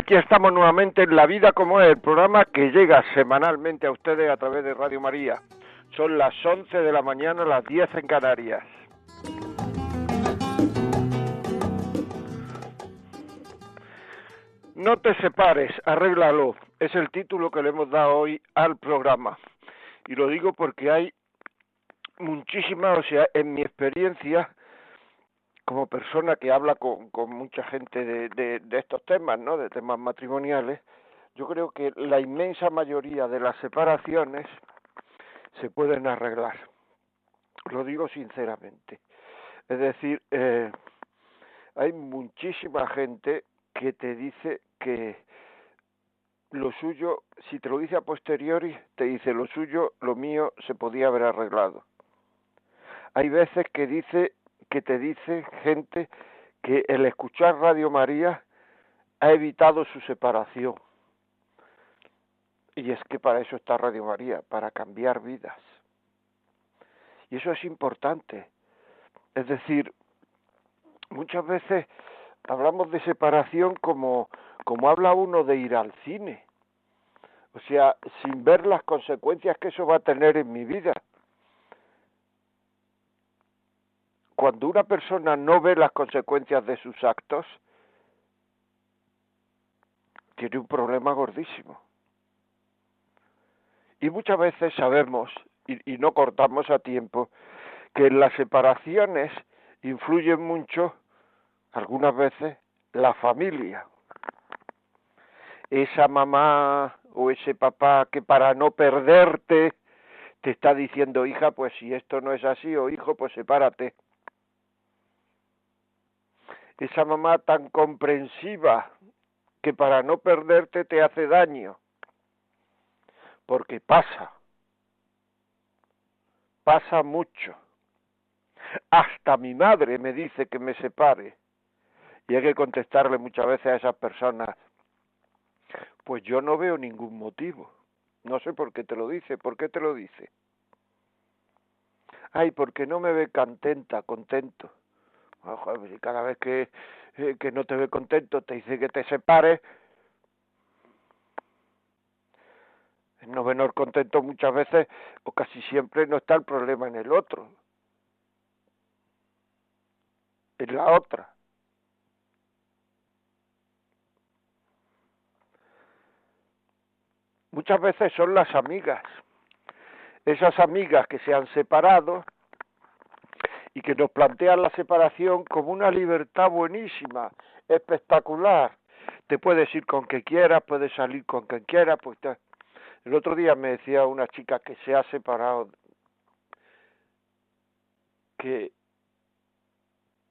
Aquí estamos nuevamente en La Vida como es, el programa que llega semanalmente a ustedes a través de Radio María. Son las 11 de la mañana, las 10 en Canarias. No te separes, arréglalo. Es el título que le hemos dado hoy al programa. Y lo digo porque hay muchísimas, o sea, en mi experiencia, como persona que habla con, con mucha gente de, estos temas, ¿no? De temas matrimoniales, yo creo que la inmensa mayoría de las separaciones se pueden arreglar. Lo digo sinceramente. Es decir, eh, hay muchísima gente que te dice que lo suyo, si te lo dice a posteriori, te dice lo suyo, lo mío se podía haber arreglado. Hay veces que dice que te dice gente que el escuchar Radio María ha evitado su separación. Y es que para eso está Radio María, para cambiar vidas. Y eso es importante. Es decir, muchas veces hablamos de separación como, como habla uno de ir al cine. O sea, sin ver las consecuencias que eso va a tener en mi vida. Cuando una persona no ve las consecuencias de sus actos, tiene un problema gordísimo. Y muchas veces sabemos, y, y, no cortamos a tiempo, que en las separaciones influyen mucho, algunas veces, la familia. Esa mamá o ese papá que para no perderte te está diciendo, hija, pues si esto no es así, o hijo, pues sepárate esa mamá tan comprensiva que para no perderte te hace daño, porque pasa, pasa mucho. Hasta mi madre me dice que me separe y hay que contestarle muchas veces a esas personas, pues yo no veo ningún motivo. No sé por qué te lo dice, ¿por qué te lo dice? Ay, porque no me ve contenta, contento. Y cada vez que, eh, que no te ve contento te dice que te separes, el no venor contento muchas veces o casi siempre no está el problema en el otro, en la otra. Muchas veces son las amigas, esas amigas que se han separado, y que nos plantean la separación como una libertad buenísima, espectacular. Te puedes ir con quien quieras, puedes salir con quien quieras. Pues te... El otro día me decía una chica que se ha separado que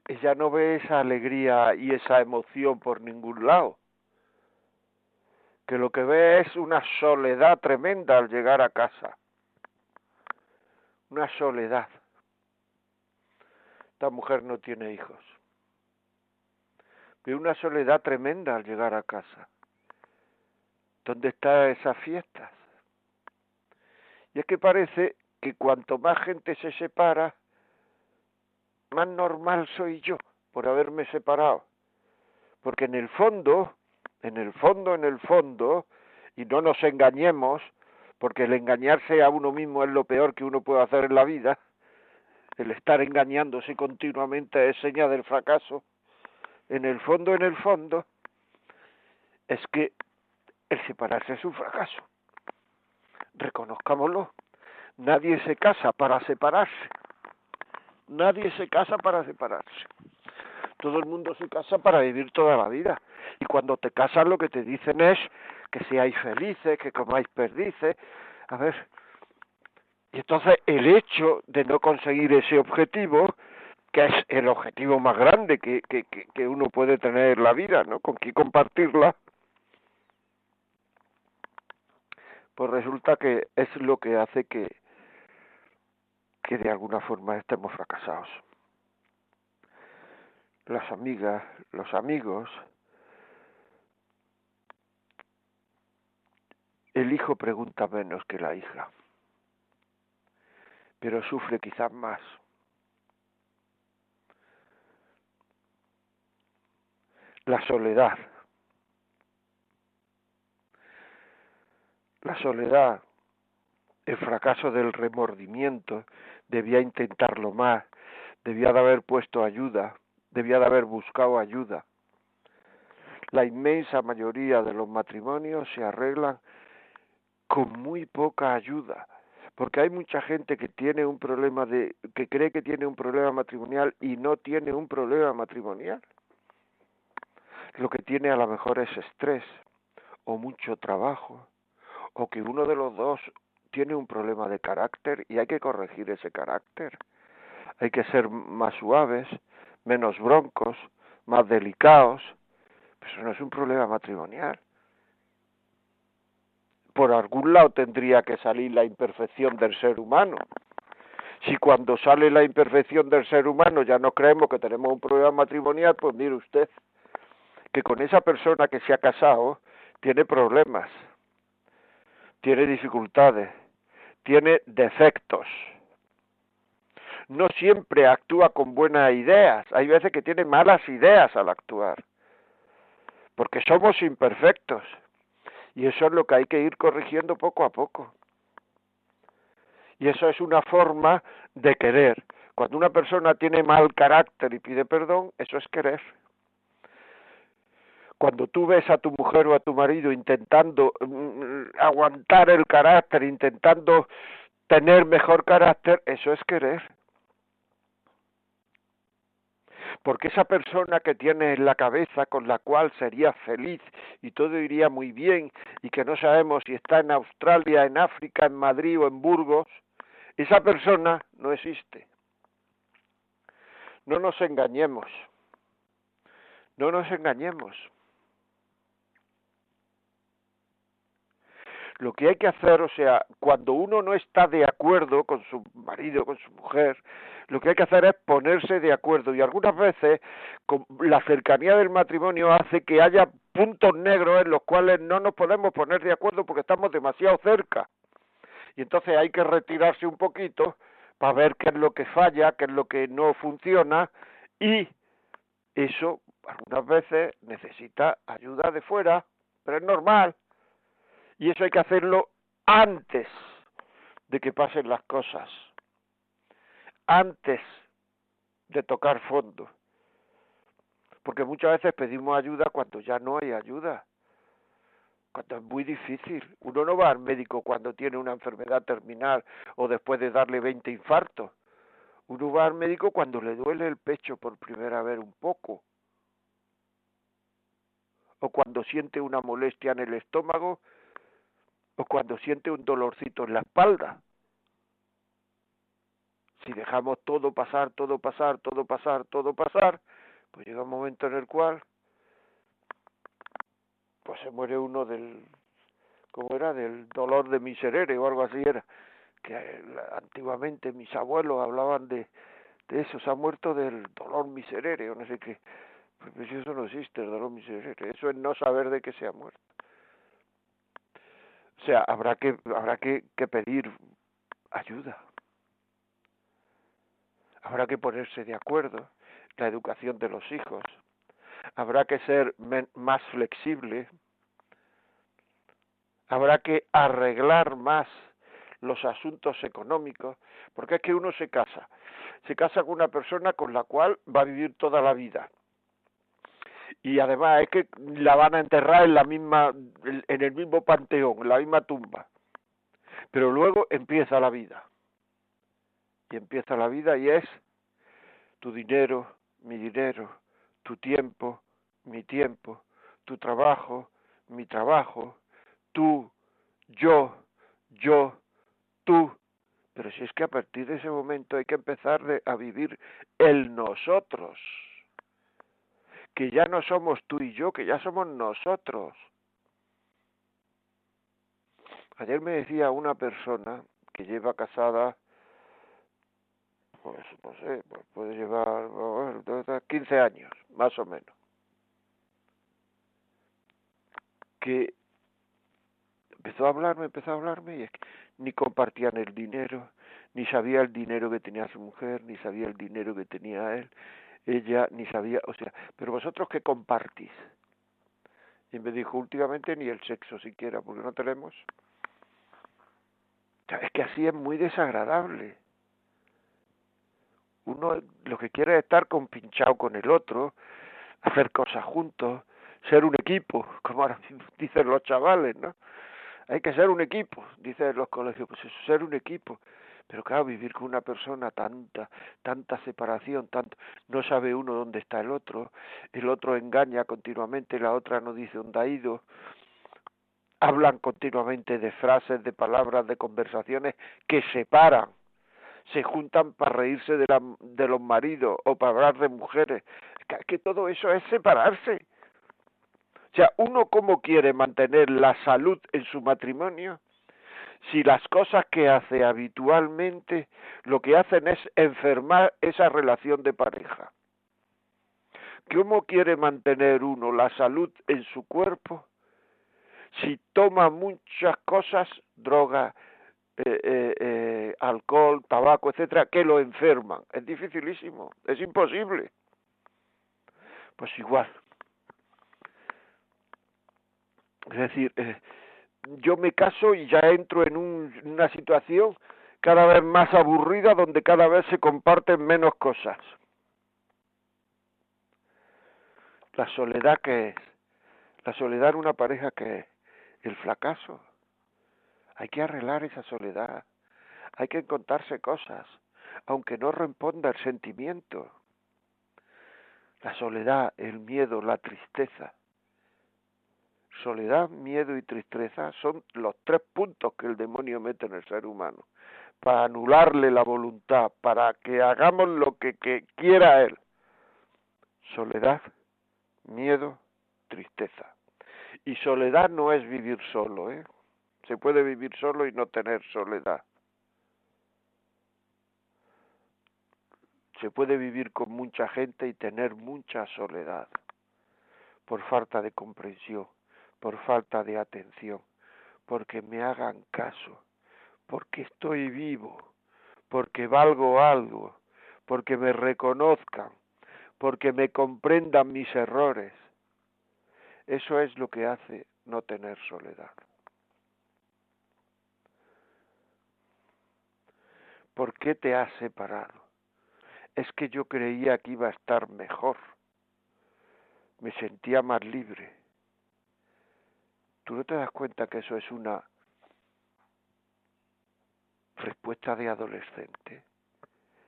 ella no ve esa alegría y esa emoción por ningún lado. Que lo que ve es una soledad tremenda al llegar a casa. Una soledad esta mujer no tiene hijos. Ve una soledad tremenda al llegar a casa. ¿Dónde están esas fiestas? Y es que parece que cuanto más gente se separa, más normal soy yo por haberme separado. Porque en el fondo, en el fondo, en el fondo, y no nos engañemos, porque el engañarse a uno mismo es lo peor que uno puede hacer en la vida, el estar engañándose continuamente es seña del fracaso. En el fondo, en el fondo, es que el separarse es un fracaso. Reconozcámoslo. Nadie se casa para separarse. Nadie se casa para separarse. Todo el mundo se casa para vivir toda la vida. Y cuando te casas lo que te dicen es que seáis felices, que comáis perdices. A ver, y entonces el hecho de no conseguir ese objetivo, que es el objetivo más grande que, que, que uno puede tener en la vida, ¿no? Con quién compartirla, pues resulta que es lo que hace que, que de alguna forma estemos fracasados. Las amigas, los amigos, el hijo pregunta menos que la hija, pero sufre quizás más. La soledad la soledad, el fracaso del remordimiento, debía intentarlo más, debía de haber puesto ayuda, debía de haber buscado ayuda. La inmensa mayoría de los matrimonios se arreglan con muy poca ayuda, porque hay mucha gente que tiene un problema de que cree que tiene un problema matrimonial y no tiene un problema matrimonial. Lo que tiene a lo mejor es estrés o mucho trabajo o que uno de los dos tiene un problema de carácter y hay que corregir ese carácter. Hay que ser más suaves, menos broncos, más delicados. Pues eso no es un problema matrimonial. Por algún lado tendría que salir la imperfección del ser humano. Si cuando sale la imperfección del ser humano ya no creemos que tenemos un problema matrimonial, pues mire usted que con esa persona que se ha casado tiene problemas tiene dificultades, tiene defectos. No siempre actúa con buenas ideas, hay veces que tiene malas ideas al actuar, porque somos imperfectos y eso es lo que hay que ir corrigiendo poco a poco. Y eso es una forma de querer. Cuando una persona tiene mal carácter y pide perdón, eso es querer cuando tú ves a tu mujer o a tu marido intentando mm, aguantar el carácter, intentando tener mejor carácter, eso es querer. Porque esa persona que tiene en la cabeza con la cual sería feliz y todo iría muy bien y que no sabemos si está en Australia, en África, en Madrid o en Burgos, esa persona no existe. No nos engañemos. No nos engañemos. Lo que hay que hacer, o sea, cuando uno no está de acuerdo con su marido, con su mujer, lo que hay que hacer es ponerse de acuerdo. Y algunas veces la cercanía del matrimonio hace que haya puntos negros en los cuales no nos podemos poner de acuerdo porque estamos demasiado cerca. Y entonces hay que retirarse un poquito para ver qué es lo que falla, qué es lo que no funciona. Y eso algunas veces necesita ayuda de fuera, pero es normal y eso hay que hacerlo antes de que pasen las cosas, antes de tocar fondo. Porque muchas veces pedimos ayuda cuando ya no hay ayuda, cuando es muy difícil. Uno no va al médico cuando tiene una enfermedad terminal o después de darle 20 infartos. Uno va al médico cuando le duele el pecho por primera vez un poco. O cuando siente una molestia en el estómago o cuando siente un dolorcito en la espalda. Si dejamos todo pasar, todo pasar, todo pasar, todo pasar, pues llega un momento en el cual pues se muere uno del ¿cómo era? del dolor de miserere o algo así era que antiguamente mis abuelos hablaban de de eso, se ha muerto del dolor miserere o no sé qué. Pues eso no existe, el dolor miserere. Eso es no saber de qué se ha muerto. O sea, habrá que, habrá que, que pedir ayuda. Habrá que ponerse de acuerdo. La educación de los hijos. Habrá que ser más flexible. Habrá que arreglar más los asuntos económicos, porque es que uno se casa, se casa con una persona con la cual va a vivir toda la vida y además es que la van a enterrar en la misma en el mismo panteón, en la misma tumba. Pero luego empieza la vida. Y empieza la vida y es tu dinero, mi dinero, tu tiempo, mi tiempo, tu trabajo, mi trabajo, tú, yo, yo, tú. Pero si es que a partir de ese momento hay que empezar a vivir el nosotros que ya no somos tú y yo, que ya somos nosotros. Ayer me decía una persona que lleva casada, pues no sé, pues puede llevar 15 años, más o menos, que empezó a hablarme, empezó a hablarme y es que ni compartían el dinero, ni sabía el dinero que tenía su mujer, ni sabía el dinero que tenía él, ella ni sabía, o sea, pero vosotros qué compartís. Y me dijo, últimamente ni el sexo siquiera, porque no tenemos. es que así es muy desagradable. Uno lo que quiere es estar compinchado con el otro, hacer cosas juntos, ser un equipo, como ahora dicen los chavales, ¿no? Hay que ser un equipo, dicen los colegios, pues eso, ser un equipo. Pero claro, vivir con una persona tanta, tanta separación, tanto, no sabe uno dónde está el otro, el otro engaña continuamente, la otra no dice dónde ha ido, hablan continuamente de frases, de palabras, de conversaciones que separan, se juntan para reírse de, la, de los maridos o para hablar de mujeres, que todo eso es separarse. O sea, uno cómo quiere mantener la salud en su matrimonio si las cosas que hace habitualmente lo que hacen es enfermar esa relación de pareja. ¿Cómo quiere mantener uno la salud en su cuerpo si toma muchas cosas, droga, eh, eh, eh, alcohol, tabaco, etcétera, que lo enferman? Es dificilísimo, es imposible. Pues igual. Es decir, yo me caso y ya entro en una situación cada vez más aburrida donde cada vez se comparten menos cosas. La soledad que es, la soledad en una pareja que es, el fracaso. Hay que arreglar esa soledad, hay que contarse cosas, aunque no responda el sentimiento. La soledad, el miedo, la tristeza soledad, miedo y tristeza son los tres puntos que el demonio mete en el ser humano, para anularle la voluntad, para que hagamos lo que, quiera él. Soledad, miedo, tristeza. Y soledad no es vivir solo, ¿eh? Se puede vivir solo y no tener soledad. Se puede vivir con mucha gente y tener mucha soledad por falta de comprensión por falta de atención, porque me hagan caso, porque estoy vivo, porque valgo algo, porque me reconozcan, porque me comprendan mis errores. Eso es lo que hace no tener soledad. ¿Por qué te has separado? Es que yo creía que iba a estar mejor. Me sentía más libre. ¿Tú no te das cuenta que eso es una respuesta de adolescente?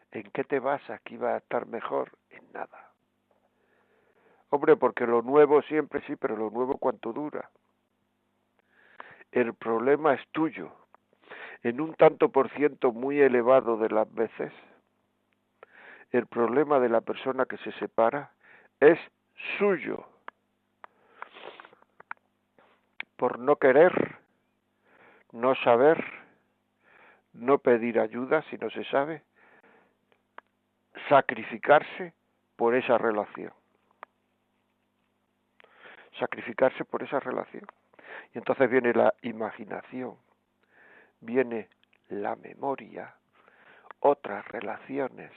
¿En qué te basas que iba a estar mejor? En nada. Hombre, porque lo nuevo siempre sí, pero lo nuevo cuánto dura. El problema es tuyo. En un tanto por ciento muy elevado de las veces, el problema de la persona que se separa es suyo por no querer, no saber, no pedir ayuda si no se sabe, sacrificarse por esa relación. Sacrificarse por esa relación. Y entonces viene la imaginación, viene la memoria, otras relaciones,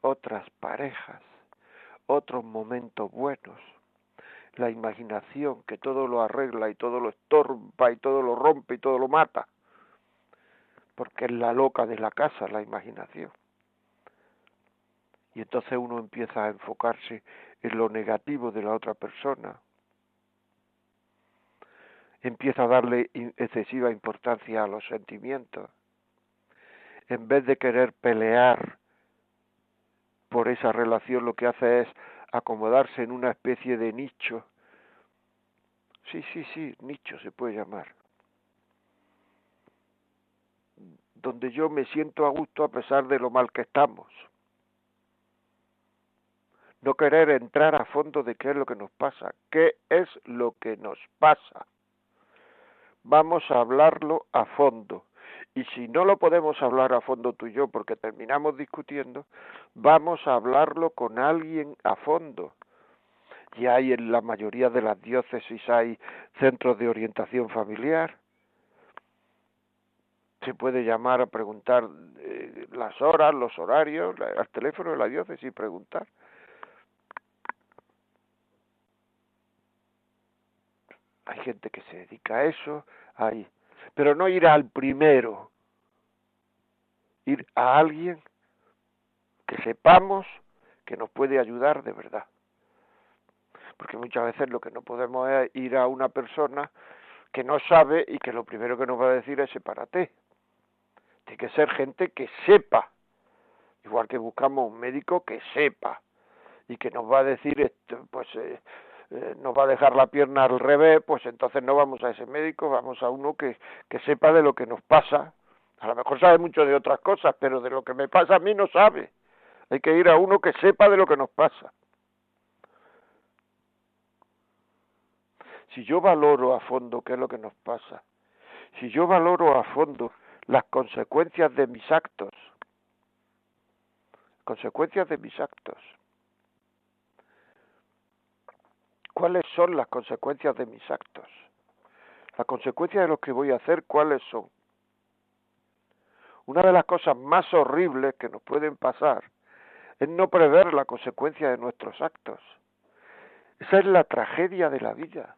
otras parejas, otros momentos buenos, la imaginación que todo lo arregla y todo lo estorba y todo lo rompe y todo lo mata, porque es la loca de la casa la imaginación. Y entonces uno empieza a enfocarse en lo negativo de la otra persona, empieza a darle excesiva importancia a los sentimientos, en vez de querer pelear por esa relación, lo que hace es acomodarse en una especie de nicho. Sí, sí, sí, nicho se puede llamar. Donde yo me siento a gusto a pesar de lo mal que estamos. No querer entrar a fondo de qué es lo que nos pasa, qué es lo que nos pasa. vamos a hablarlo a fondo. Y si no lo podemos hablar a fondo tú y yo porque terminamos discutiendo, vamos a hablarlo con alguien a fondo. Y hay en la mayoría de las diócesis hay centros de orientación familiar. Se puede llamar a preguntar eh, las horas, los horarios, al teléfono de la diócesis y preguntar. Hay gente que se dedica a eso, hay, pero no ir al primero, ir a alguien que sepamos que nos puede ayudar de verdad. Porque muchas veces lo que no podemos es ir a una persona que no sabe y que lo primero que nos va a decir es sepárate. Tiene que ser gente que sepa, igual que buscamos un médico que sepa y que nos va a decir, esto, pues eh, eh, nos va a dejar la pierna al revés, pues entonces no vamos a ese médico, vamos a uno que, que sepa de lo que nos pasa. A lo mejor sabe mucho de otras cosas, pero de lo que me pasa a mí no sabe. Hay que ir a uno que sepa de lo que nos pasa. Si yo valoro a fondo qué es lo que nos pasa, si yo valoro a fondo las consecuencias de mis actos, consecuencias de mis actos, cuáles son las consecuencias de mis actos. Las consecuencias de lo que voy a hacer, cuáles son. Una de las cosas más horribles que nos pueden pasar es no prever la consecuencia de nuestros actos. Esa es la tragedia de la vida.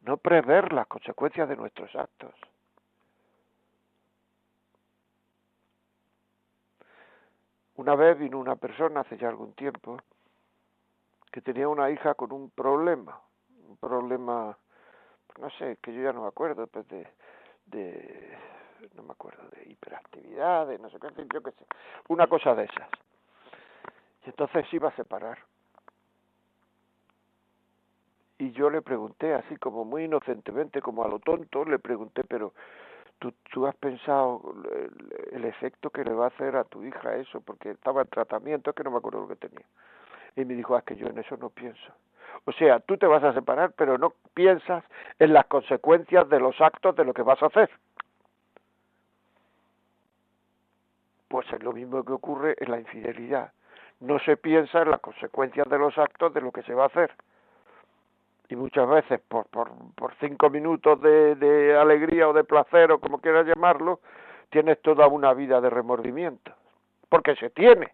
No prever las consecuencias de nuestros actos. Una vez vino una persona hace ya algún tiempo que tenía una hija con un problema, un problema, no sé, que yo ya no me acuerdo, pues de, no me acuerdo, de hiperactividad, de no sé qué, yo qué sé, una cosa de esas. Y entonces iba a separar. Y yo le pregunté, así como muy inocentemente, como a lo tonto, le pregunté, pero ¿tú, tú has pensado el, el efecto que le va a hacer a tu hija eso? Porque estaba en tratamiento, es que no me acuerdo lo que tenía. Y me dijo, ah, es que yo en eso no pienso. O sea, tú te vas a separar, pero no piensas en las consecuencias de los actos de lo que vas a hacer. Pues es lo mismo que ocurre en la infidelidad. No se piensa en las consecuencias de los actos de lo que se va a hacer. Y muchas veces, por, por, por cinco minutos de, de alegría o de placer, o como quieras llamarlo, tienes toda una vida de remordimiento. Porque se tiene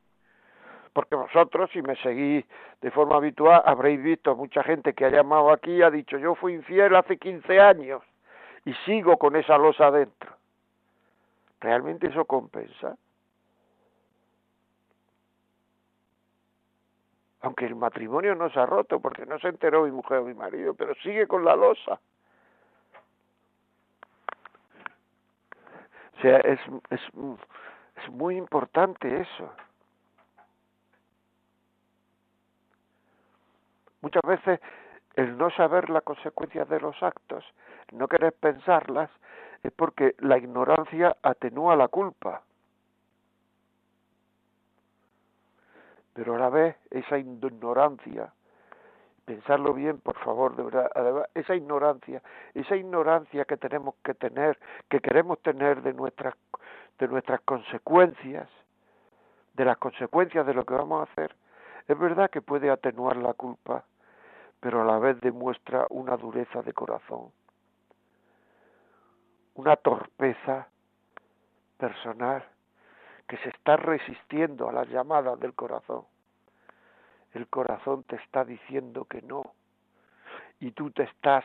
porque vosotros, si me seguís de forma habitual, habréis visto mucha gente que ha llamado aquí y ha dicho, yo fui infiel hace 15 años y sigo con esa losa adentro. ¿Realmente eso compensa? Aunque el matrimonio no se ha roto porque no se enteró mi mujer o mi marido, pero sigue con la losa. O sea, es, es, es muy importante eso. Muchas veces el no saber las consecuencias de los actos, no querer pensarlas, es porque la ignorancia atenúa la culpa. Pero a la vez esa ignorancia, pensarlo bien, por favor, de verdad, además, esa ignorancia, esa ignorancia que tenemos que tener, que queremos tener de nuestras, de nuestras consecuencias, de las consecuencias de lo que vamos a hacer, es verdad que puede atenuar la culpa, pero a la vez demuestra una dureza de corazón, una torpeza personal que se está resistiendo a las llamadas del corazón. El corazón te está diciendo que no y tú te estás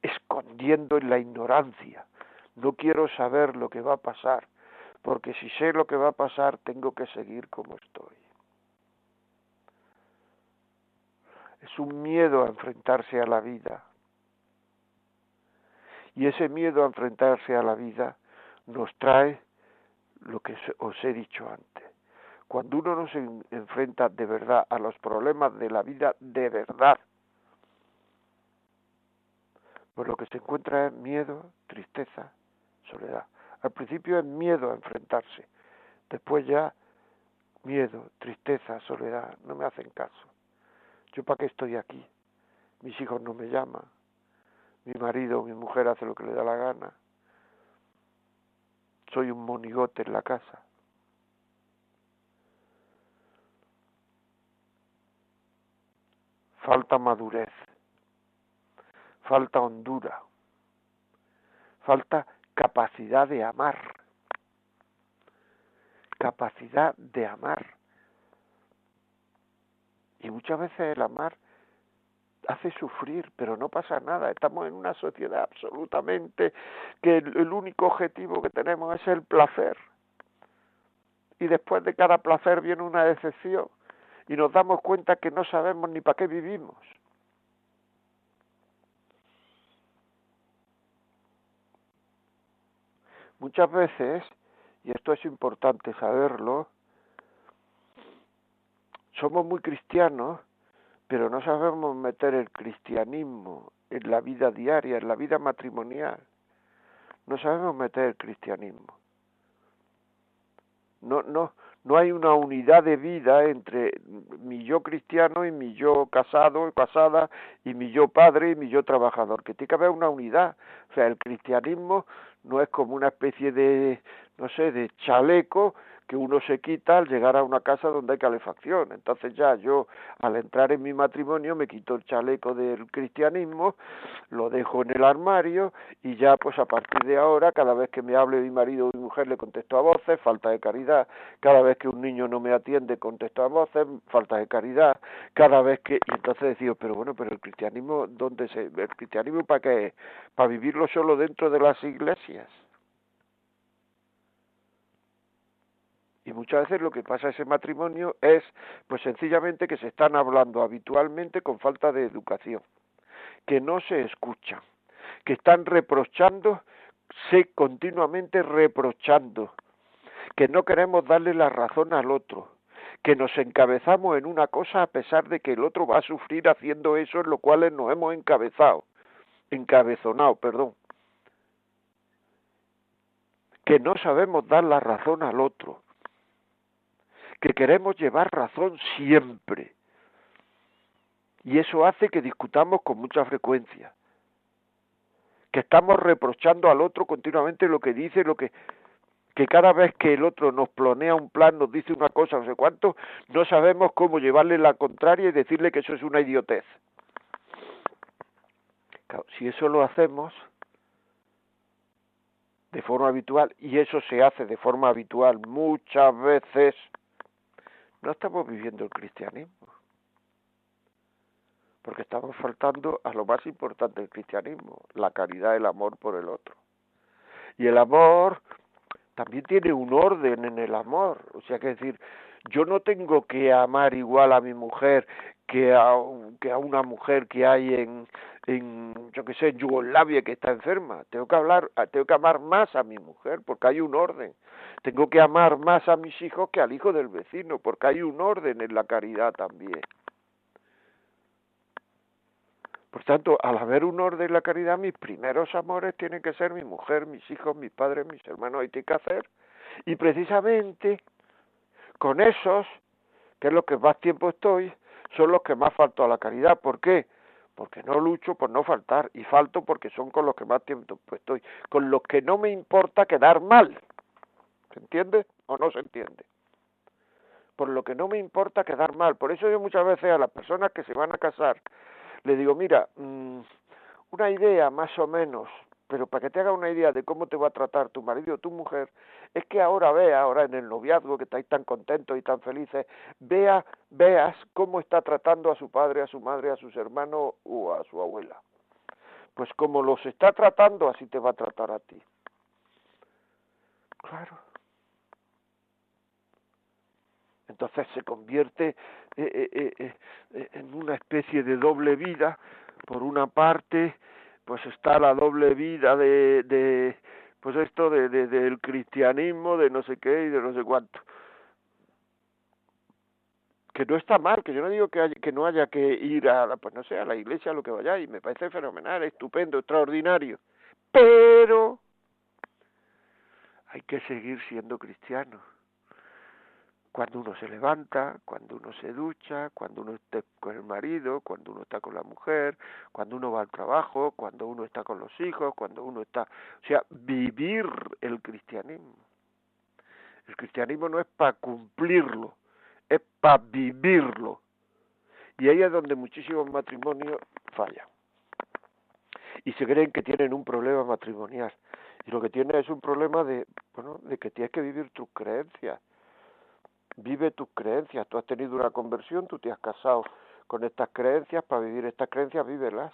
escondiendo en la ignorancia. No quiero saber lo que va a pasar, porque si sé lo que va a pasar tengo que seguir como estoy. Es un miedo a enfrentarse a la vida. Y ese miedo a enfrentarse a la vida nos trae lo que os he dicho antes. Cuando uno no se enfrenta de verdad a los problemas de la vida de verdad, pues lo que se encuentra es miedo, tristeza, soledad. Al principio es miedo a enfrentarse, después ya miedo, tristeza, soledad, no me hacen caso. ¿Yo para qué estoy aquí? Mis hijos no me llaman, mi marido o mi mujer hace lo que le da la gana. Soy un monigote en la casa. Falta madurez, falta hondura, falta capacidad de amar, capacidad de amar. Y muchas veces el amar hace sufrir, pero no pasa nada. Estamos en una sociedad absolutamente que el, único objetivo que tenemos es el placer. Y después de cada placer viene una decepción y nos damos cuenta que no sabemos ni para qué vivimos. Muchas veces, y esto es importante saberlo, somos muy cristianos, pero no sabemos meter el cristianismo en la vida diaria, en la vida matrimonial. No sabemos meter el cristianismo. No, no, no hay una unidad de vida entre mi yo cristiano y mi yo casado, casada, y mi yo padre y mi yo trabajador, que tiene que haber una unidad. O sea, el cristianismo no es como una especie de, no sé, de chaleco que uno se quita al llegar a una casa donde hay calefacción. Entonces ya yo al entrar en mi matrimonio me quito el chaleco del cristianismo, lo dejo en el armario y ya pues a partir de ahora cada vez que me hable mi marido o mi mujer le contesto a voces, falta de caridad, cada vez que un niño no me atiende contesto a voces, falta de caridad, cada vez que y entonces decía, pero bueno, pero el cristianismo dónde se el cristianismo para qué? Para vivirlo solo dentro de las iglesias. Y muchas veces lo que pasa en ese matrimonio es, pues sencillamente que se están hablando habitualmente con falta de educación, que no se escuchan, que están reprochando, se continuamente reprochando, que no queremos darle la razón al otro, que nos encabezamos en una cosa a pesar de que el otro va a sufrir haciendo eso en lo cual nos hemos encabezado, encabezonado, perdón. Que no sabemos dar la razón al otro, que queremos llevar razón siempre. Y eso hace que discutamos con mucha frecuencia. Que estamos reprochando al otro continuamente lo que dice, lo que que cada vez que el otro nos planea un plan, nos dice una cosa, no sé cuánto, no sabemos cómo llevarle la contraria y decirle que eso es una idiotez. si eso lo hacemos de forma habitual, y eso se hace de forma habitual muchas veces, no estamos viviendo el cristianismo, porque estamos faltando a lo más importante del cristianismo, la caridad, el amor por el otro. Y el amor también tiene un orden en el amor, o sea, que decir, yo no tengo que amar igual a mi mujer que a, que a una mujer que hay en, en yo que sé, en Yugoslavia que está enferma. Tengo que hablar, tengo que amar más a mi mujer porque hay un orden. Tengo que amar más a mis hijos que al hijo del vecino, porque hay un orden en la caridad también. Por tanto, al haber un orden en la caridad, mis primeros amores tienen que ser mi mujer, mis hijos, mis padres, mis hermanos, hay que hacer. Y precisamente con esos, que es lo que más tiempo estoy, son los que más falto a la caridad. ¿Por qué? Porque no lucho por no faltar y falto porque son con los que más tiempo estoy, con los que no me importa quedar mal. ¿Se entiende o no se entiende? Por lo que no me importa quedar mal. Por eso yo muchas veces a las personas que se van a casar le digo, mira, mm, una idea más o menos, pero para que te haga una idea de cómo te va a tratar tu marido o tu mujer, es que ahora vea, ahora en el noviazgo que estáis tan contentos y tan felices, vea, veas cómo está tratando a su padre, a su madre, a sus hermanos o a su abuela. Pues como los está tratando, así te va a tratar a ti. Claro. Entonces se convierte eh, eh, eh, en una especie de doble vida. Por una parte, pues está la doble vida de, de pues esto de, de, del cristianismo, de no sé qué y de no sé cuánto. Que no está mal, que yo no digo que, haya, que no haya que ir a, pues no sé, a la iglesia, a lo que vaya, y me parece fenomenal, estupendo, extraordinario. Pero hay que seguir siendo cristiano cuando uno se levanta, cuando uno se ducha, cuando uno está con el marido, cuando uno está con la mujer, cuando uno va al trabajo, cuando uno está con los hijos, cuando uno está, o sea, vivir el cristianismo. El cristianismo no es para cumplirlo, es para vivirlo. Y ahí es donde muchísimos matrimonios fallan. Y se creen que tienen un problema matrimonial. Y lo que tienen es un problema de, bueno, de que tienes que vivir tus creencias vive tus creencias. Tú has tenido una conversión, tú te has casado con estas creencias, para vivir estas creencias, vívelas.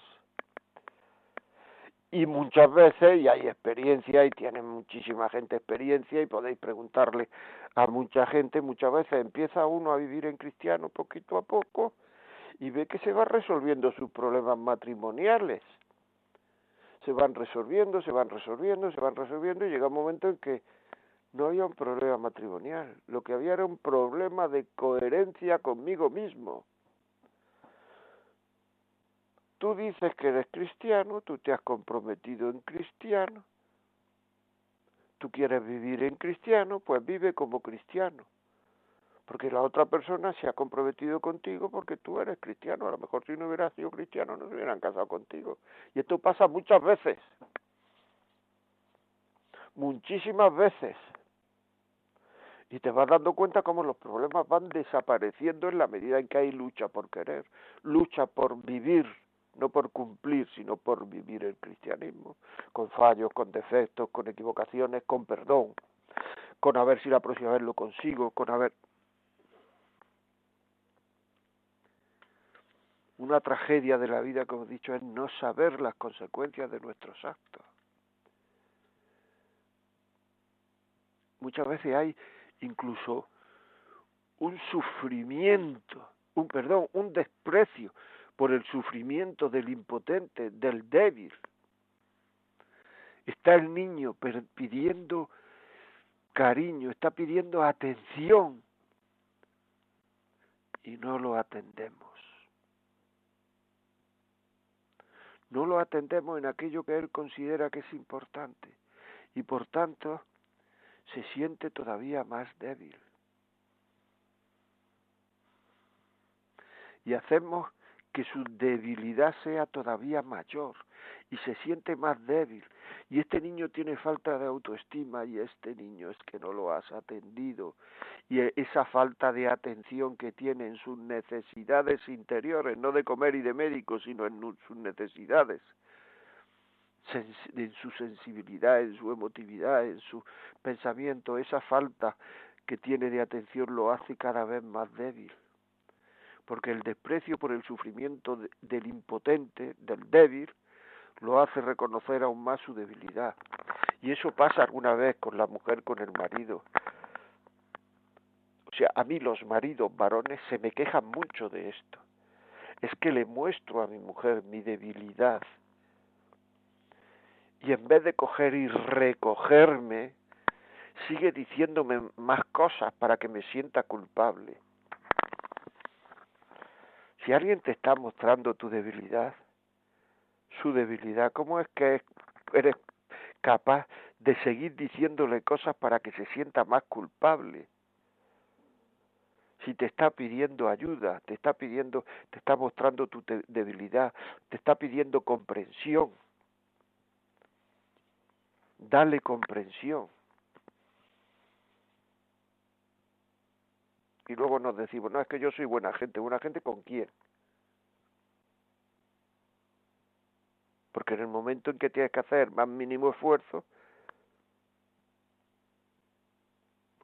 Y muchas veces, y hay experiencia, y tiene muchísima gente experiencia, y podéis preguntarle a mucha gente, muchas veces empieza uno a vivir en cristiano poquito a poco, y ve que se va resolviendo sus problemas matrimoniales. Se van resolviendo, se van resolviendo, se van resolviendo, y llega un momento en que no había un problema matrimonial, lo que había era un problema de coherencia conmigo mismo. Tú dices que eres cristiano, tú te has comprometido en cristiano, tú quieres vivir en cristiano, pues vive como cristiano. Porque la otra persona se ha comprometido contigo porque tú eres cristiano. A lo mejor si no hubieras sido cristiano no se hubieran casado contigo. Y esto pasa muchas veces. Muchísimas veces y te vas dando cuenta cómo los problemas van desapareciendo en la medida en que hay lucha por querer, lucha por vivir, no por cumplir, sino por vivir el cristianismo, con fallos, con defectos, con equivocaciones, con perdón, con a ver si la próxima vez lo consigo, con a ver... Una tragedia de la vida, como he dicho, es no saber las consecuencias de nuestros actos. Muchas veces hay incluso un sufrimiento, un perdón, un desprecio por el sufrimiento del impotente, del débil. Está el niño pidiendo cariño, está pidiendo atención y no lo atendemos. No lo atendemos en aquello que él considera que es importante y por tanto se siente todavía más débil. Y hacemos que su debilidad sea todavía mayor y se siente más débil. Y este niño tiene falta de autoestima y este niño es que no lo has atendido. Y e, esa falta de atención que tiene en sus necesidades interiores, no de comer y de médico, sino en sus necesidades, en su sensibilidad, en su emotividad, en su pensamiento, esa falta que tiene de atención lo hace cada vez más débil. Porque el desprecio por el sufrimiento del impotente, del débil, lo hace reconocer aún más su debilidad. Y eso pasa alguna vez con la mujer, con el marido. O sea, a mí los maridos varones se me quejan mucho de esto. Es que le muestro a mi mujer mi debilidad, y en vez de coger y recogerme, sigue diciéndome más cosas para que me sienta culpable. Si alguien te está mostrando tu debilidad, su debilidad, ¿cómo es que eres capaz de seguir diciéndole cosas para que se sienta más culpable? Si te está pidiendo ayuda, te está pidiendo, te está mostrando tu debilidad, te está pidiendo comprensión, dale comprensión. Y luego nos decimos, no, es que yo soy buena gente, buena gente con quién. Porque en el momento en que tienes que hacer más mínimo esfuerzo,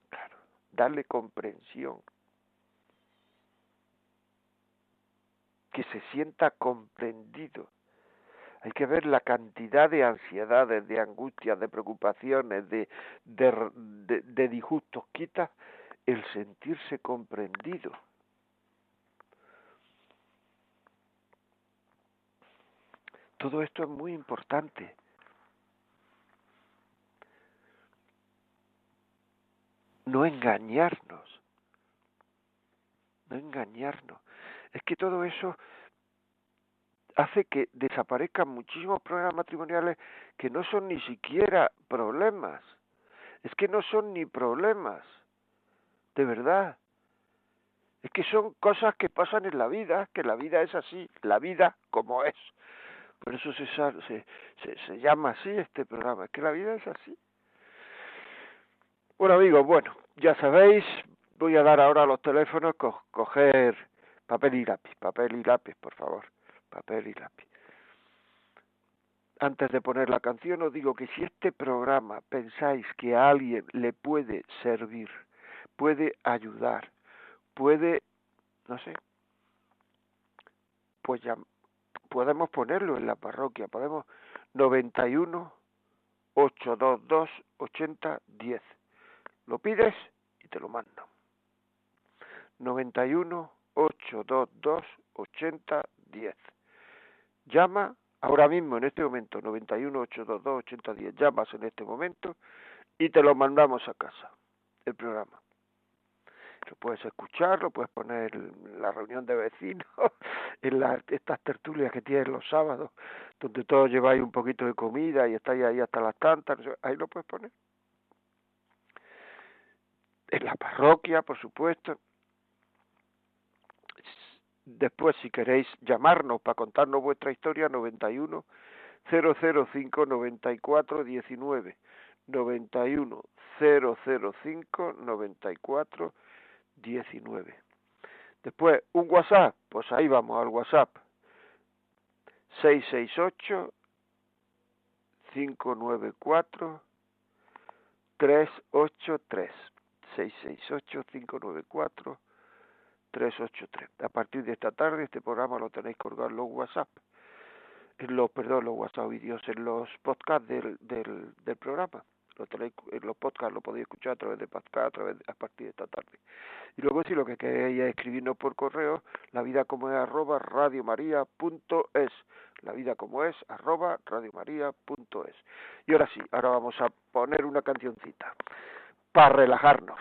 claro, dale comprensión. Que se sienta comprendido hay que ver la cantidad de ansiedades, de angustias, de preocupaciones, de, de, disgustos. Quita el sentirse comprendido. Todo esto es muy importante. No engañarnos. No engañarnos. Es que todo eso hace que desaparezcan muchísimos problemas matrimoniales que no son ni siquiera problemas. Es que no son ni problemas. De verdad. Es que son cosas que pasan en la vida, que la vida es así, la vida como es. Por eso se, se, se, llama así este programa, es que la vida es así. Bueno amigos, bueno, ya sabéis, voy a dar ahora los teléfonos, coger papel y lápiz, papel y lápiz, por favor, papel y lápiz. Antes de poner la canción os digo que si este programa pensáis que a alguien le puede servir, puede ayudar, puede, no sé, pues ya podemos ponerlo en la parroquia, podemos 91 822 8010. Lo pides y te lo mando. 91 822 8010. Llama ahora mismo en este momento 91 822 8010. Llamas en este momento y te lo mandamos a casa el programa. Lo puedes escuchar, lo puedes poner en la reunión de vecinos, en las, estas tertulias que tienes los sábados, donde todos lleváis un poquito de comida y estáis ahí hasta las tantas, ahí lo puedes poner en la parroquia, por supuesto. Después, si queréis llamarnos para contarnos vuestra historia, 91 005 94 19. 91 005 94 19. Después, un WhatsApp, pues ahí vamos al WhatsApp. 668 594 383. 668-594-383. A partir de esta tarde este programa lo tenéis colgado en los WhatsApp, en los, perdón, los WhatsApp vídeos, en los podcasts del, del, del programa. Lo tenéis, en los podcasts lo podéis escuchar a través de podcast a, través a partir de esta tarde. Y luego si lo que queréis es escribirnos por correo, la vida como es arroba radiomaria.es la vida como es arroba radiomaria.es y ahora sí, ahora vamos a poner una cancioncita para relajarnos.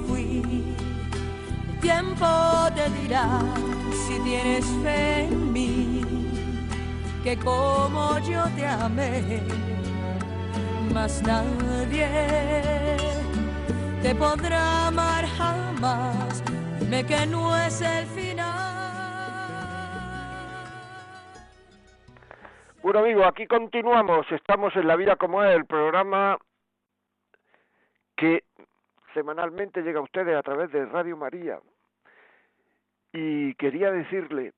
tiempo te dirá si tienes fe en mí, que como yo te amé, más nadie te podrá amar jamás. Dime que no es el final. Bueno amigos, aquí continuamos. Estamos en La Vida como es, el programa que semanalmente llega a ustedes a través de Radio María. Y quería decirle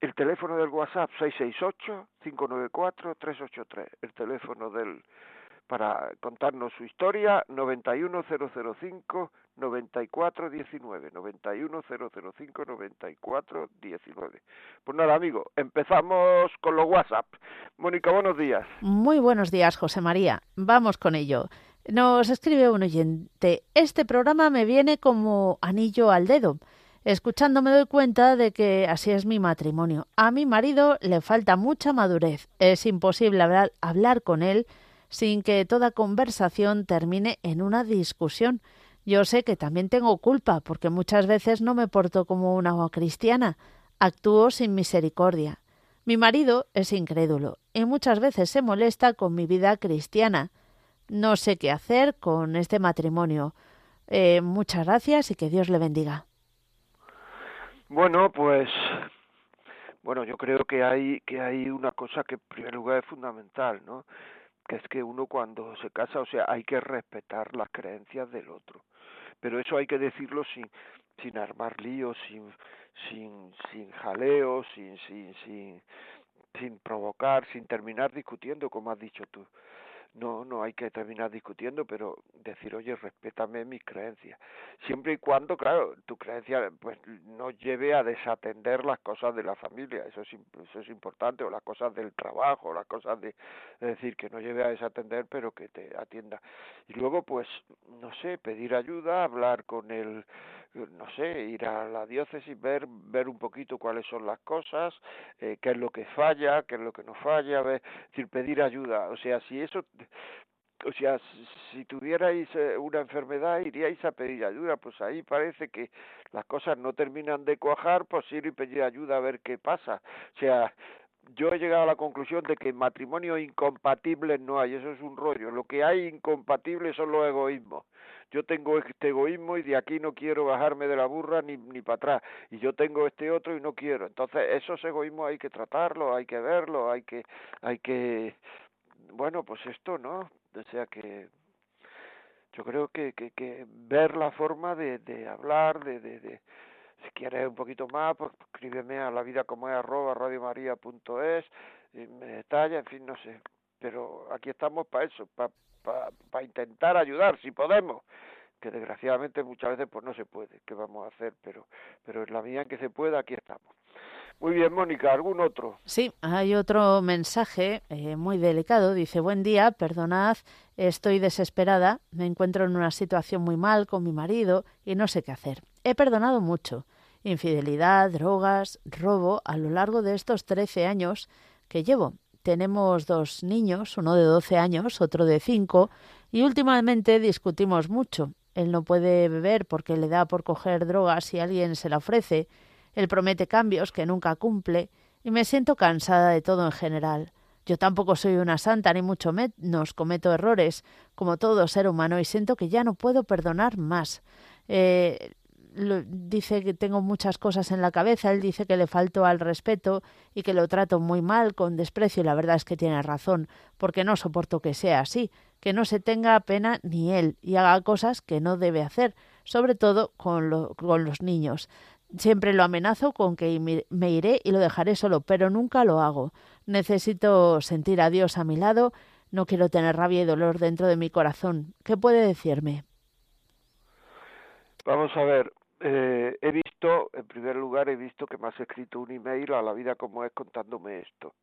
el teléfono del WhatsApp 668-594-383, el teléfono del para contarnos su historia 91005 9419 91005 9419 pues nada amigo empezamos con los WhatsApp. Mónica buenos días. Muy buenos días José María. Vamos con ello. Nos escribe un oyente este programa me viene como anillo al dedo Escuchando me doy cuenta de que así es mi matrimonio. A mi marido le falta mucha madurez. Es imposible hablar, hablar con él sin que toda conversación termine en una discusión. Yo sé que también tengo culpa, porque muchas veces no me porto como una cristiana, actúo sin misericordia. Mi marido es incrédulo y muchas veces se molesta con mi vida cristiana. No sé qué hacer con este matrimonio. Eh, muchas gracias y que Dios le bendiga. Bueno, pues bueno, yo creo que hay que hay una cosa que en primer lugar es fundamental, ¿no? que es que uno cuando se casa, o sea, hay que respetar las creencias del otro. Pero eso hay que decirlo sin sin armar líos, sin sin sin jaleo, sin sin sin sin provocar, sin terminar discutiendo como has dicho tú no, no hay que terminar discutiendo, pero decir, oye, respétame mis creencias. Siempre y cuando, claro, tu creencia pues no lleve a desatender las cosas de la familia, eso es, eso es importante, o las cosas del trabajo, las cosas de, decir, que no lleve a desatender, pero que te atienda. Y luego, pues, no sé, pedir ayuda, hablar con el no sé, ir a la diócesis, ver, ver un poquito cuáles son las cosas, eh, qué es lo que falla, qué es lo que no falla, decir, pedir ayuda. O sea, si eso, o sea, si tuvierais eh, una enfermedad, iríais a pedir ayuda, pues ahí parece que las cosas no terminan de cuajar, pues ir y pedir ayuda a ver qué pasa. O sea, yo he llegado a la conclusión de que matrimonios incompatibles no hay, eso es un rollo. Lo que hay incompatibles son los egoísmos. Yo tengo este egoísmo y de aquí no quiero bajarme de la burra ni, ni para atrás. Y yo tengo este otro y no quiero. Entonces, esos egoísmos hay que tratarlos, hay que verlos, hay que, hay que, bueno, pues esto, ¿no? O sea que yo creo que, que, que ver la forma de, de hablar, de, de, si quieres un poquito más, pues escríbeme a la vida como es arroba radiomaria.es, me detalla, en fin, no sé. Pero aquí estamos para eso, para para intentar ayudar, si podemos que desgraciadamente muchas veces pues no se puede, ¿qué vamos a hacer? Pero, pero en la medida en que se pueda, aquí estamos. Muy bien, Mónica, ¿algún otro? Sí, hay otro mensaje eh, muy delicado. Dice, buen día, perdonad, estoy desesperada, me encuentro en una situación muy mal con mi marido y no sé qué hacer. He perdonado mucho. Infidelidad, drogas, robo a lo largo de estos 13 años que llevo. Tenemos dos niños, uno de 12 años, otro de 5, y últimamente discutimos mucho. Él no puede beber porque le da por coger drogas si alguien se la ofrece. Él promete cambios que nunca cumple y me siento cansada de todo en general. Yo tampoco soy una santa, ni mucho menos cometo errores, como todo ser humano, y siento que ya no puedo perdonar más. Eh, dice que tengo muchas cosas en la cabeza, él dice que le falto al respeto y que lo trato muy mal, con desprecio, y la verdad es que tiene razón, porque no soporto que sea así, que no se tenga pena ni él y haga cosas que no debe hacer, sobre todo con, con los niños. Siempre lo amenazo con que me iré y lo dejaré solo, pero nunca lo hago. Necesito sentir a Dios a mi lado, no quiero tener rabia y dolor dentro de mi corazón. ¿Qué puede decirme? Vamos a ver, eh, he visto, en primer lugar, he visto que me has escrito un email a la vida como es contándome esto.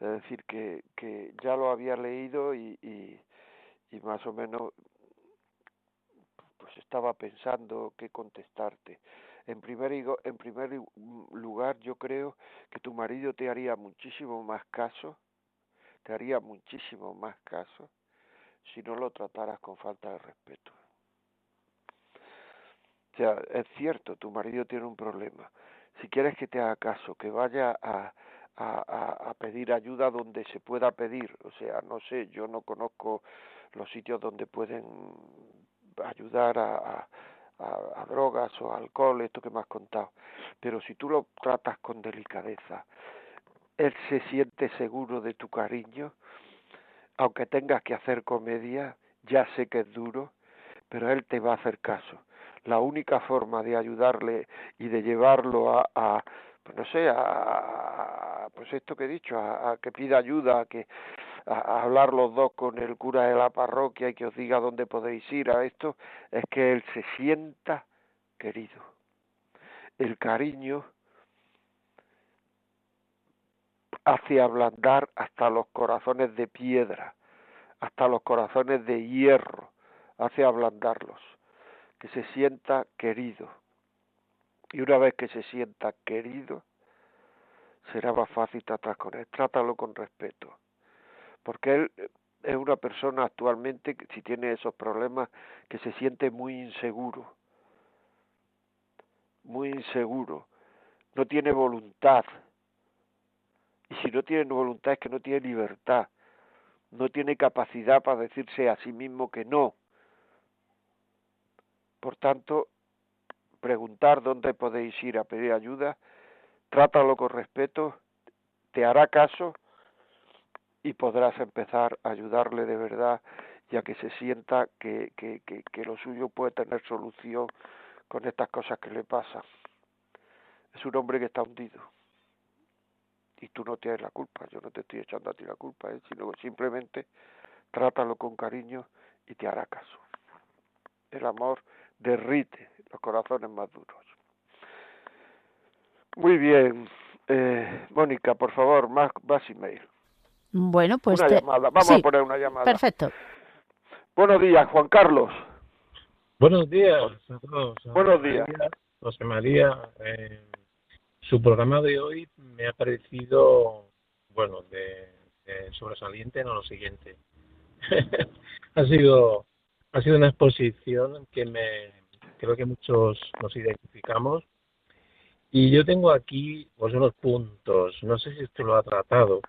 Es decir, que, que ya lo había leído y, y, y más o menos pues estaba pensando qué contestarte. En primer, en primer lugar, yo creo que tu marido te haría muchísimo más caso, te haría muchísimo más caso si no lo trataras con falta de respeto. O sea, es cierto, tu marido tiene un problema. Si quieres que te haga caso, que vaya a, a, pedir ayuda donde se pueda pedir. O sea, no sé, yo no conozco los sitios donde pueden ayudar a, a, drogas o alcohol, esto que me has contado. Pero si tú lo tratas con delicadeza, él se siente seguro de tu cariño, aunque tengas que hacer comedia, ya sé que es duro, pero él te va a hacer caso. La única forma de ayudarle y de llevarlo a, a pues no sé, a, pues esto que he dicho, a, que pida ayuda, a que a, hablar los dos con el cura de la parroquia y que os diga dónde podéis ir a esto, es que él se sienta querido. El cariño hace ablandar hasta los corazones de piedra, hasta los corazones de hierro, hace ablandarlos, que se sienta querido. Y una vez que se sienta querido, será más fácil tratar con él. Trátalo con respeto porque él eh, es una persona actualmente, si tiene esos problemas, que se siente muy inseguro, muy inseguro, no tiene voluntad. Y si no tiene voluntad es que no tiene libertad, no tiene capacidad para decirse a sí mismo que no. Por tanto, preguntar dónde podéis ir a pedir ayuda, trátalo con respeto, te hará caso y podrás empezar a ayudarle de verdad ya que se sienta que, que, que, lo suyo puede tener solución con estas cosas que le pasan. Es un hombre que está hundido y tú no tienes la culpa, yo no te estoy echando a ti la culpa, ¿eh? sino simplemente trátalo con cariño y te hará caso. El amor derrite los corazones más duros. Muy bien, eh, Mónica, por favor, más, más email. Bueno, pues. Una llamada. Vamos a poner una llamada. Perfecto. Buenos días, Juan Carlos. Buenos días Buenos días. José María, eh, su programa de hoy me ha parecido, bueno, de, sobresaliente en lo siguiente. ha sido ha sido una exposición que me creo que muchos nos identificamos y yo tengo aquí pues unos puntos no sé si esto lo ha tratado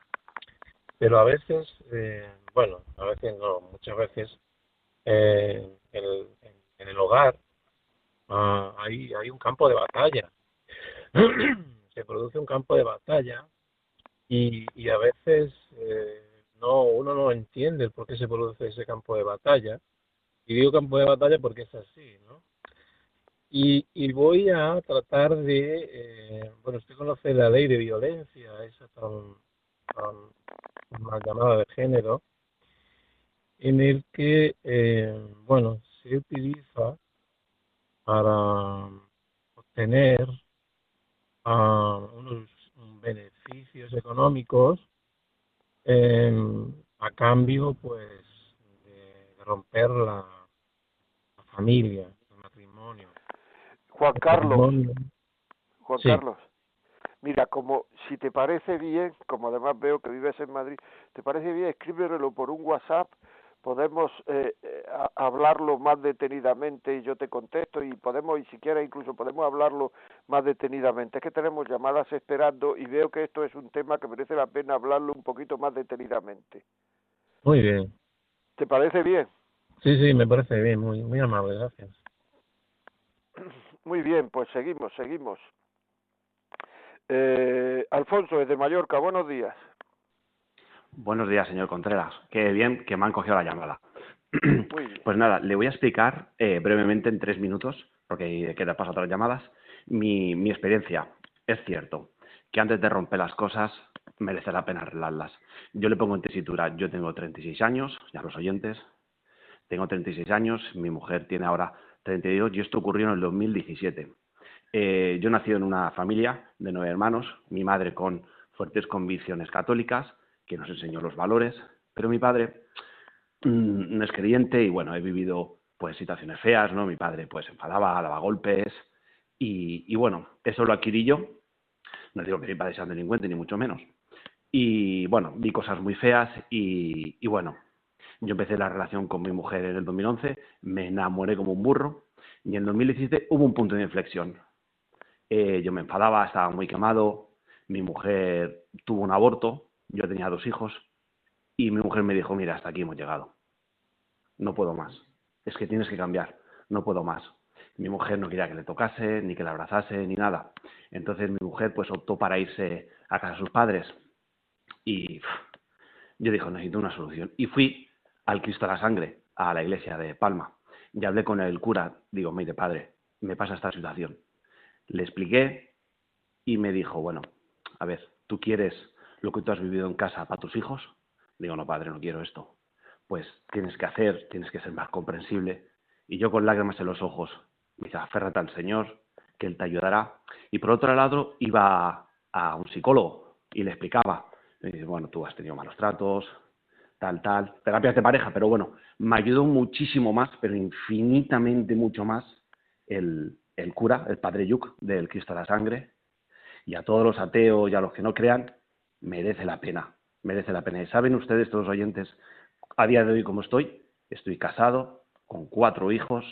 pero a veces, eh, bueno, a veces no, muchas veces eh, en, el hogar ah, hay, hay un campo de batalla. Se produce un campo de batalla y, y a veces eh, no uno no entiende por qué se produce ese campo de batalla. Y digo campo de batalla porque es así, ¿no? Y, y voy a tratar de, eh, bueno, usted conoce la ley de violencia, esa tan, una llamada de género, en el que, eh, bueno, se utiliza para obtener uh, unos beneficios económicos a cambio, pues, de, romper la, familia, el matrimonio. Juan Carlos. Juan Carlos. Mira, como si te parece bien, como además veo que vives en Madrid, te parece bien, escríbelo por un WhatsApp, podemos eh, eh hablarlo más detenidamente y yo te contesto y podemos, y si quieres incluso podemos hablarlo más detenidamente. Es que tenemos llamadas esperando y veo que esto es un tema que merece la pena hablarlo un poquito más detenidamente. Muy bien. ¿Te parece bien? Sí, sí, me parece bien, muy, muy amable, gracias. Muy bien, pues seguimos, seguimos. Eh, Alfonso, desde Mallorca, buenos días. Buenos días, señor Contreras. Qué bien que me han cogido la llamada. Pues nada, le voy a explicar eh, brevemente en tres minutos, porque queda paso a otras llamadas, mi, mi experiencia. Es cierto que antes de romper las cosas merece la pena arreglarlas. Yo le pongo en tesitura, yo tengo 36 años, ya los oyentes, tengo 36 años, mi mujer tiene ahora 32 y esto ocurrió en el 2017. Eh, yo nací en una familia de nueve hermanos, mi madre con fuertes convicciones católicas, que nos enseñó los valores, pero mi padre mm, no es creyente y bueno, he vivido pues situaciones feas, ¿no? Mi padre pues enfadaba, daba golpes y, bueno, eso lo adquirí yo. No digo que mi padre sea un delincuente, ni mucho menos. Y bueno, vi cosas muy feas y bueno, yo empecé la relación con mi mujer en el 2011, me enamoré como un burro y en 2017 hubo un punto de inflexión. Eh, yo me enfadaba, estaba muy quemado, mi mujer tuvo un aborto, yo tenía dos hijos, y mi mujer me dijo, mira, hasta aquí hemos llegado. No puedo más. Es que tienes que cambiar. No puedo más. Mi mujer no quería que le tocase, ni que le abrazase, ni nada. Entonces mi mujer pues optó para irse a casa de sus padres. Y yo dije, necesito una solución. Y fui al Cristo de la Sangre, a la iglesia de Palma. Y hablé con el cura. Digo, mire, padre, me pasa esta situación. Le expliqué y me dijo, bueno, a ver, ¿tú quieres lo que tú has vivido en casa para tus hijos? Digo, no, padre, no quiero esto. Pues tienes que hacer, tienes que ser más comprensible. Y yo con lágrimas en los ojos, me dice, aférrate al Señor, que Él te ayudará. Y por otro lado, iba a un psicólogo y le explicaba. Me dice, bueno, tú has tenido malos tratos, tal, tal, terapias de pareja, pero bueno, me ayudó muchísimo más, pero infinitamente mucho más, el, el cura, el padre Yuk del Cristo de la Sangre, y a todos los ateos y a los que no crean, merece la pena, merece la pena. Y saben ustedes, todos los oyentes, a día de hoy como estoy, estoy casado, con cuatro hijos,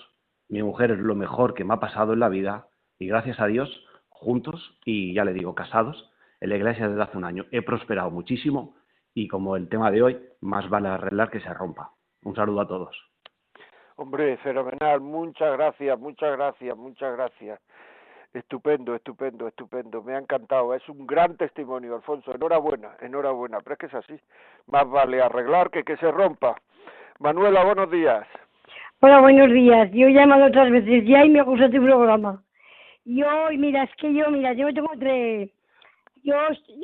mi mujer es lo mejor que me ha pasado en la vida, y gracias a Dios, juntos, y ya le digo, casados, en la iglesia desde hace un año, he prosperado muchísimo, y como el tema de hoy, más vale arreglar que se rompa. Un saludo a todos. Hombre, fenomenal, muchas gracias, muchas gracias, muchas gracias. Estupendo, estupendo, estupendo. Me ha encantado. Es un gran testimonio, Alfonso. Enhorabuena, enhorabuena. Pero es que es así. Más vale arreglar que que se rompa. Manuela, buenos días. Hola, buenos días. Yo he llamado otras veces ya y me gusta tu programa. Yo, mira, es que yo, mira, yo tengo tres. Yo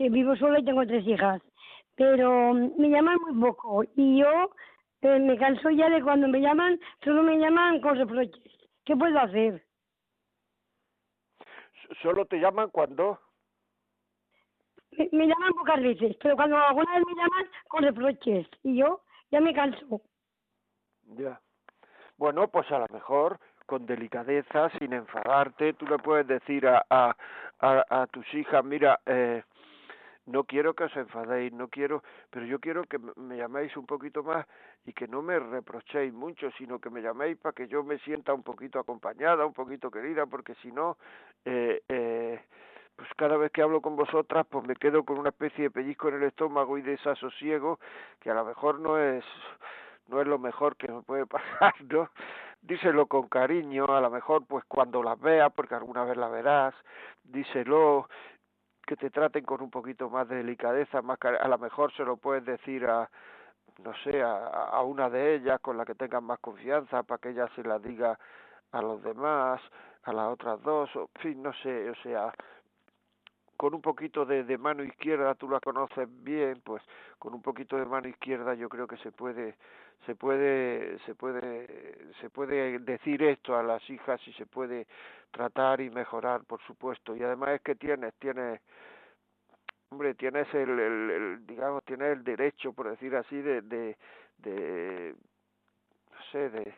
vivo sola y tengo tres hijas. Pero me llaman muy poco. Y yo eh, me canso ya de cuando me llaman, solo me llaman con reproches. ¿Qué puedo hacer? ¿Solo te llaman cuando? Me, llaman pocas veces, pero cuando alguna vez me llaman con reproches y yo ya me canso. Ya. Bueno, pues a lo mejor con delicadeza, sin enfadarte, tú le puedes decir a, a, a, a tus hijas, mira, eh, no quiero que os enfadéis, no quiero, pero yo quiero que me llaméis un poquito más y que no me reprochéis mucho, sino que me llaméis para que yo me sienta un poquito acompañada, un poquito querida, porque si no, eh, eh, pues cada vez que hablo con vosotras, pues me quedo con una especie de pellizco en el estómago y desasosiego, que a lo mejor no es, no es lo mejor que me puede pasar, ¿no? díselo con cariño, a lo mejor pues cuando las veas, porque alguna vez la verás, díselo, que te traten con un poquito más de delicadeza, más a lo mejor se lo puedes decir a no sé, a, a una de ellas con la que tengas más confianza para que ella se la diga a los demás, a las otras dos, o, en fin, no sé, o sea, con un poquito de, de mano izquierda, tú la conoces bien, pues con un poquito de mano izquierda yo creo que se puede, se puede, se puede, se puede decir esto a las hijas y se puede tratar y mejorar, por supuesto. Y además es que tienes, tienes, hombre, tienes el, el, digamos, tienes el derecho, por decir así, de, de, de no sé, de,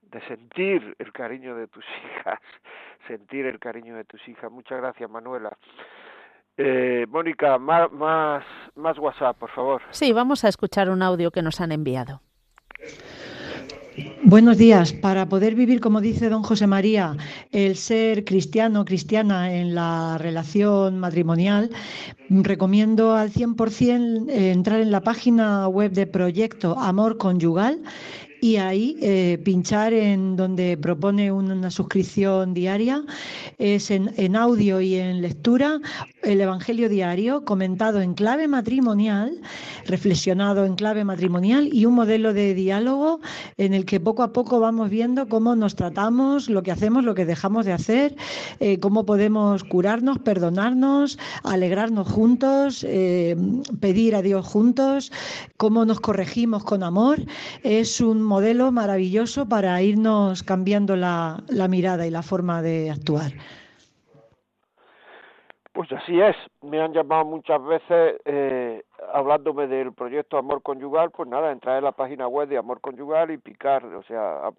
de sentir el cariño de tus hijas, sentir el cariño de tus hijas. Muchas gracias, Manuela. Eh, Mónica, más, más, más WhatsApp, por favor. Sí, vamos a escuchar un audio que nos han enviado. Buenos días. Para poder vivir, como dice don José María, el ser cristiano, cristiana en la relación matrimonial, recomiendo al 100% entrar en la página web de Proyecto Amor Conyugal y ahí eh, pinchar en donde propone una suscripción diaria, es en, en, audio y en lectura, el Evangelio diario comentado en clave matrimonial, reflexionado en clave matrimonial y un modelo de diálogo en el que poco a poco vamos viendo cómo nos tratamos, lo que hacemos, lo que dejamos de hacer, eh, cómo podemos curarnos, perdonarnos, alegrarnos juntos, eh, pedir a Dios juntos, cómo nos corregimos con amor. Es un modelo maravilloso para irnos cambiando la, la mirada y la forma de actuar. Pues así es, me han llamado muchas veces eh, hablándome del proyecto Amor Conyugal, pues nada, entrar en la página web de Amor Conyugal y picar, o sea,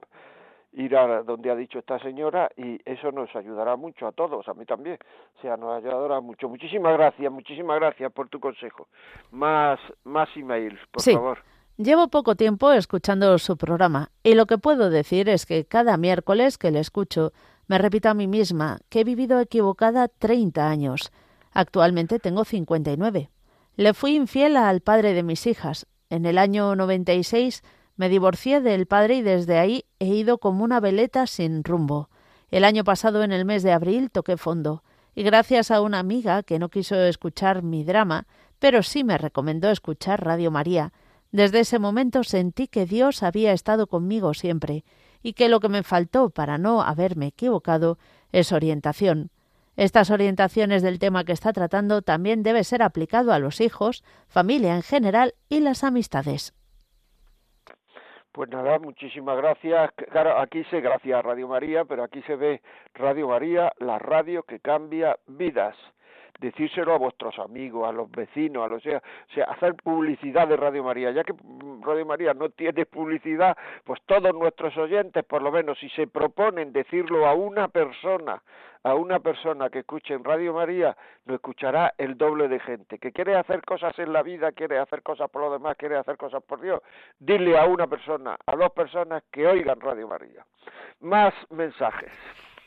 ir a donde ha dicho esta señora y eso nos ayudará mucho a todos, a mí también, o sea, nos ayudará mucho. Muchísimas gracias, muchísimas gracias por tu consejo. Más, más emails, por sí. favor. Llevo poco tiempo escuchando su programa y lo que puedo decir es que cada miércoles que le escucho me repito a mí misma que he vivido equivocada 30 años. Actualmente tengo 59. Le fui infiel al padre de mis hijas. En el año 96 me divorcié del padre y desde ahí he ido como una veleta sin rumbo. El año pasado, en el mes de abril, toqué fondo, y gracias a una amiga que no quiso escuchar mi drama, pero sí me recomendó escuchar Radio María, desde ese momento sentí que Dios había estado conmigo siempre, y que lo que me faltó para no haberme equivocado es orientación. Estas orientaciones del tema que está tratando también debe ser aplicado a los hijos, familia en general y las amistades. Pues nada, muchísimas gracias. Claro, aquí se gracias Radio María, pero aquí se ve Radio María, la radio que cambia vidas decírselo a vuestros amigos, a los vecinos, a los sea, o sea, hacer publicidad de Radio María, ya que Radio María no tiene publicidad, pues todos nuestros oyentes, por lo menos si se proponen decirlo a una persona, a una persona que escuche en Radio María, lo escuchará el doble de gente, que quiere hacer cosas en la vida, quiere hacer cosas por lo demás, quiere hacer cosas por Dios, dile a una persona, a dos personas que oigan Radio María. Más mensajes.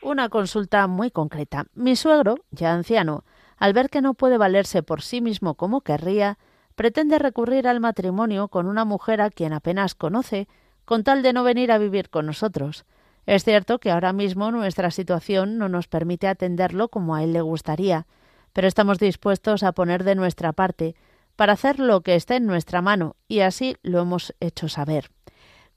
Una consulta muy concreta. Mi suegro, ya anciano, al ver que no puede valerse por sí mismo como querría, pretende recurrir al matrimonio con una mujer a quien apenas conoce, con tal de no venir a vivir con nosotros. Es cierto que ahora mismo nuestra situación no nos permite atenderlo como a él le gustaría, pero estamos dispuestos a poner de nuestra parte para hacer lo que esté en nuestra mano, y así lo hemos hecho saber.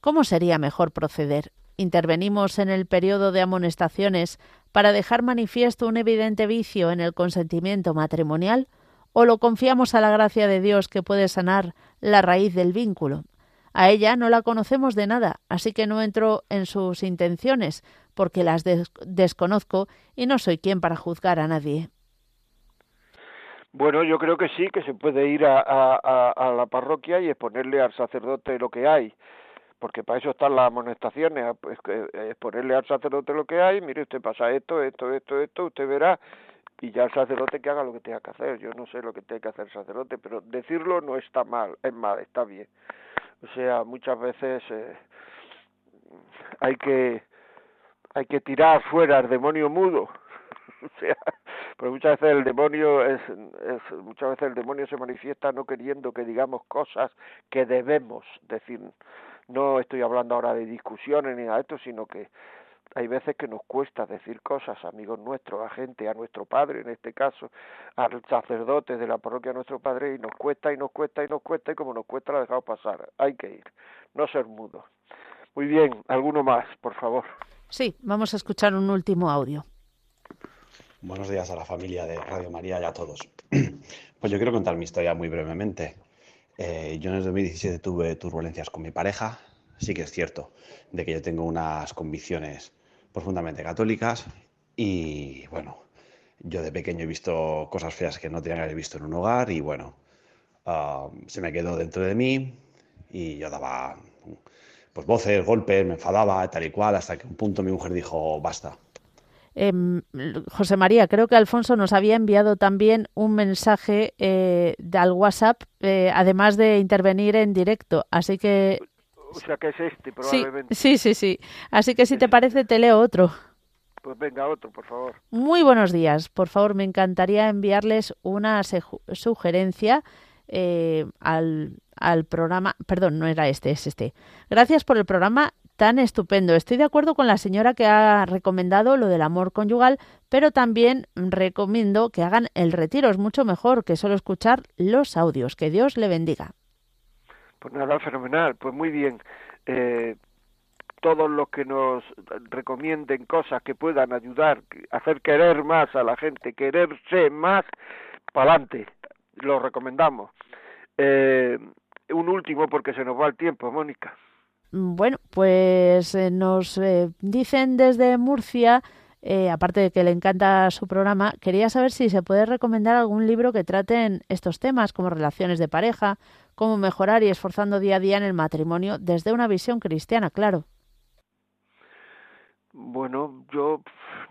¿Cómo sería mejor proceder? Intervenimos en el periodo de amonestaciones para dejar manifiesto un evidente vicio en el consentimiento matrimonial o lo confiamos a la gracia de Dios que puede sanar la raíz del vínculo. A ella no la conocemos de nada, así que no entro en sus intenciones, porque las desconozco y no soy quien para juzgar a nadie. Bueno, yo creo que sí, que se puede ir a, a la parroquia y exponerle al sacerdote lo que hay porque para eso están las amonestaciones, pues, ponerle al sacerdote lo que hay, mire usted pasa esto, esto, esto, esto, usted verá, y ya el sacerdote que haga lo que tenga que hacer, yo no sé lo que tiene que hacer el sacerdote, pero decirlo no está mal, es mal, está bien. O sea, muchas veces eh, hay que hay que tirar fuera al demonio mudo. o sea, pero muchas veces el demonio es muchas veces el demonio se manifiesta no queriendo que digamos cosas que debemos decir no estoy hablando ahora de discusiones ni nada de esto, sino que hay veces que nos cuesta decir cosas, amigos nuestros, a gente, a nuestro padre en este caso, al sacerdote de la parroquia nuestro padre, y nos cuesta y nos cuesta y nos cuesta, y como nos cuesta, la dejamos pasar. Hay que ir, no ser mudo. Muy bien, alguno más, por favor. Sí, vamos a escuchar un último audio. Buenos días a la familia de Radio María y a todos. Pues yo quiero contar mi historia muy brevemente. Eh, yo en el 2017 tuve turbulencias con mi pareja. Sí que es cierto de que yo tengo unas convicciones profundamente católicas y bueno, yo de pequeño he visto cosas feas que no tenía que haber visto en un hogar y bueno, ah, se me quedó dentro de mí y yo daba pues voces, golpes, me enfadaba, tal y cual, hasta que un punto mi mujer dijo, basta, Em, José María, creo que Alfonso nos había enviado también un mensaje eh, al WhatsApp, eh, además de intervenir en directo. Así que. O sea que es este, probablemente. Sí, sí, sí. Así que si te parece, te leo otro. Pues venga, otro, por favor. Muy buenos días. Por favor, me encantaría enviarles una sugerencia eh, al, al programa. Perdón, no era este, es este. Gracias por el programa tan estupendo. Estoy de acuerdo con la señora que ha recomendado lo del amor conyugal, pero también recomiendo que hagan el retiro. Es mucho mejor que solo escuchar los audios. Que Dios le bendiga. Pues nada, fenomenal. Pues muy bien. Eh, todos los que nos recomienden cosas que puedan ayudar, hacer querer más a la gente, quererse más, para adelante. Lo recomendamos. Eh, un último porque se nos va el tiempo, Mónica. Bueno, pues eh, nos eh, dicen desde Murcia, eh, aparte de que le encanta su programa, quería saber si se puede recomendar algún libro que traten estos temas, como relaciones de pareja, cómo mejorar y esforzando día a día en el matrimonio desde una visión cristiana, claro. Bueno, yo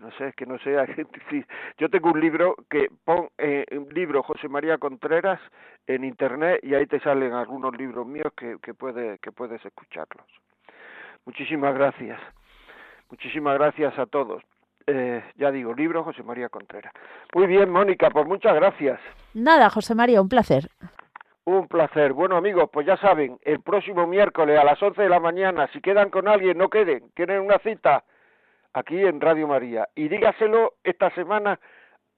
no sé, es que no sé, sí, yo tengo un libro que pon eh, un libro José María Contreras en internet y ahí te salen algunos libros míos que, que puedes que puedes escucharlos. Muchísimas gracias. Muchísimas gracias a todos. eh, ya digo, libro José María Contreras. Muy bien, Mónica, pues muchas gracias. Nada, José María, un placer. Un placer. Bueno, amigos, pues ya saben, el próximo miércoles a las 11 de la mañana, si quedan con alguien, no queden, tienen una cita aquí en Radio María. Y dígaselo esta semana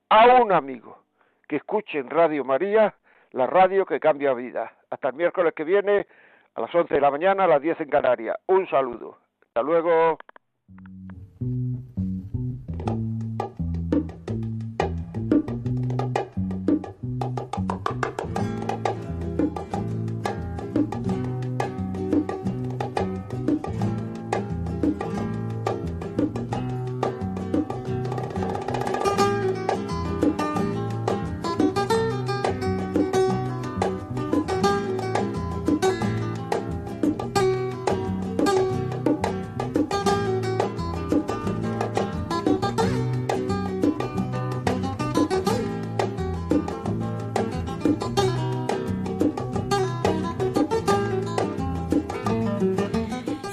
a un amigo que escuche en Radio María, la radio que cambia vida. Hasta el miércoles que viene, a las 11 de la mañana, a las 10 en Canarias. Un saludo. Hasta luego.